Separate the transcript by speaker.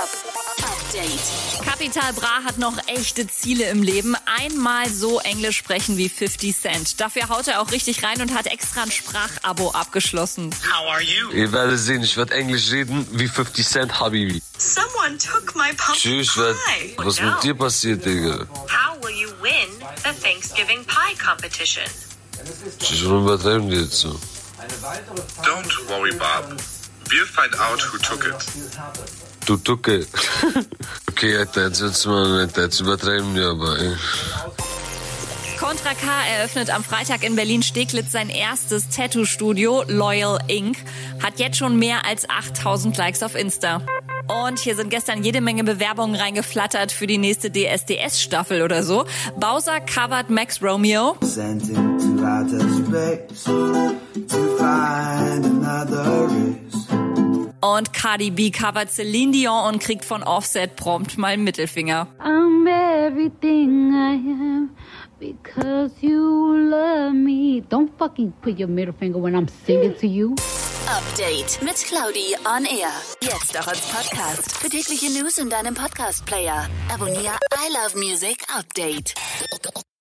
Speaker 1: Update.
Speaker 2: Capital Bra hat noch echte Ziele im Leben. Einmal so Englisch sprechen wie 50 Cent. Dafür haut er auch richtig rein und hat extra ein Sprachabo abgeschlossen.
Speaker 3: How are you?
Speaker 4: Ihr werdet sehen, ich werde Englisch reden wie 50 Cent Habibi.
Speaker 3: Someone took my pumpkin
Speaker 4: Tschüss,
Speaker 3: pie.
Speaker 4: was
Speaker 3: No.
Speaker 4: mit dir passiert, Digga?
Speaker 3: How will you win the Thanksgiving pie competition?
Speaker 4: Tschüss, warum übertreiben die jetzt so?
Speaker 5: Don't worry, Bob. We'll find out who took it.
Speaker 4: Du Tucke. okay, Alter, jetzt wird's mal, Alter, jetzt übertreiben die aber, ey.
Speaker 2: Contra K eröffnet am Freitag in Berlin-Steglitz sein erstes Tattoo-Studio, Loyal Inc. Hat jetzt schon mehr als 8000 Likes auf Insta. Und hier sind gestern jede Menge Bewerbungen reingeflattert für die nächste DSDS-Staffel oder so. Bowser covert Max Romeo. Und Cardi B covert Celine Dion und kriegt von Offset prompt mal einen Mittelfinger.
Speaker 6: I'm everything I am because you love me. Don't fucking put your middle finger when I'm singing to you.
Speaker 1: Update mit Claudi on Air. Jetzt auch als Podcast. Für tägliche News in deinem Podcast-Player. Abonniere I Love Music Update.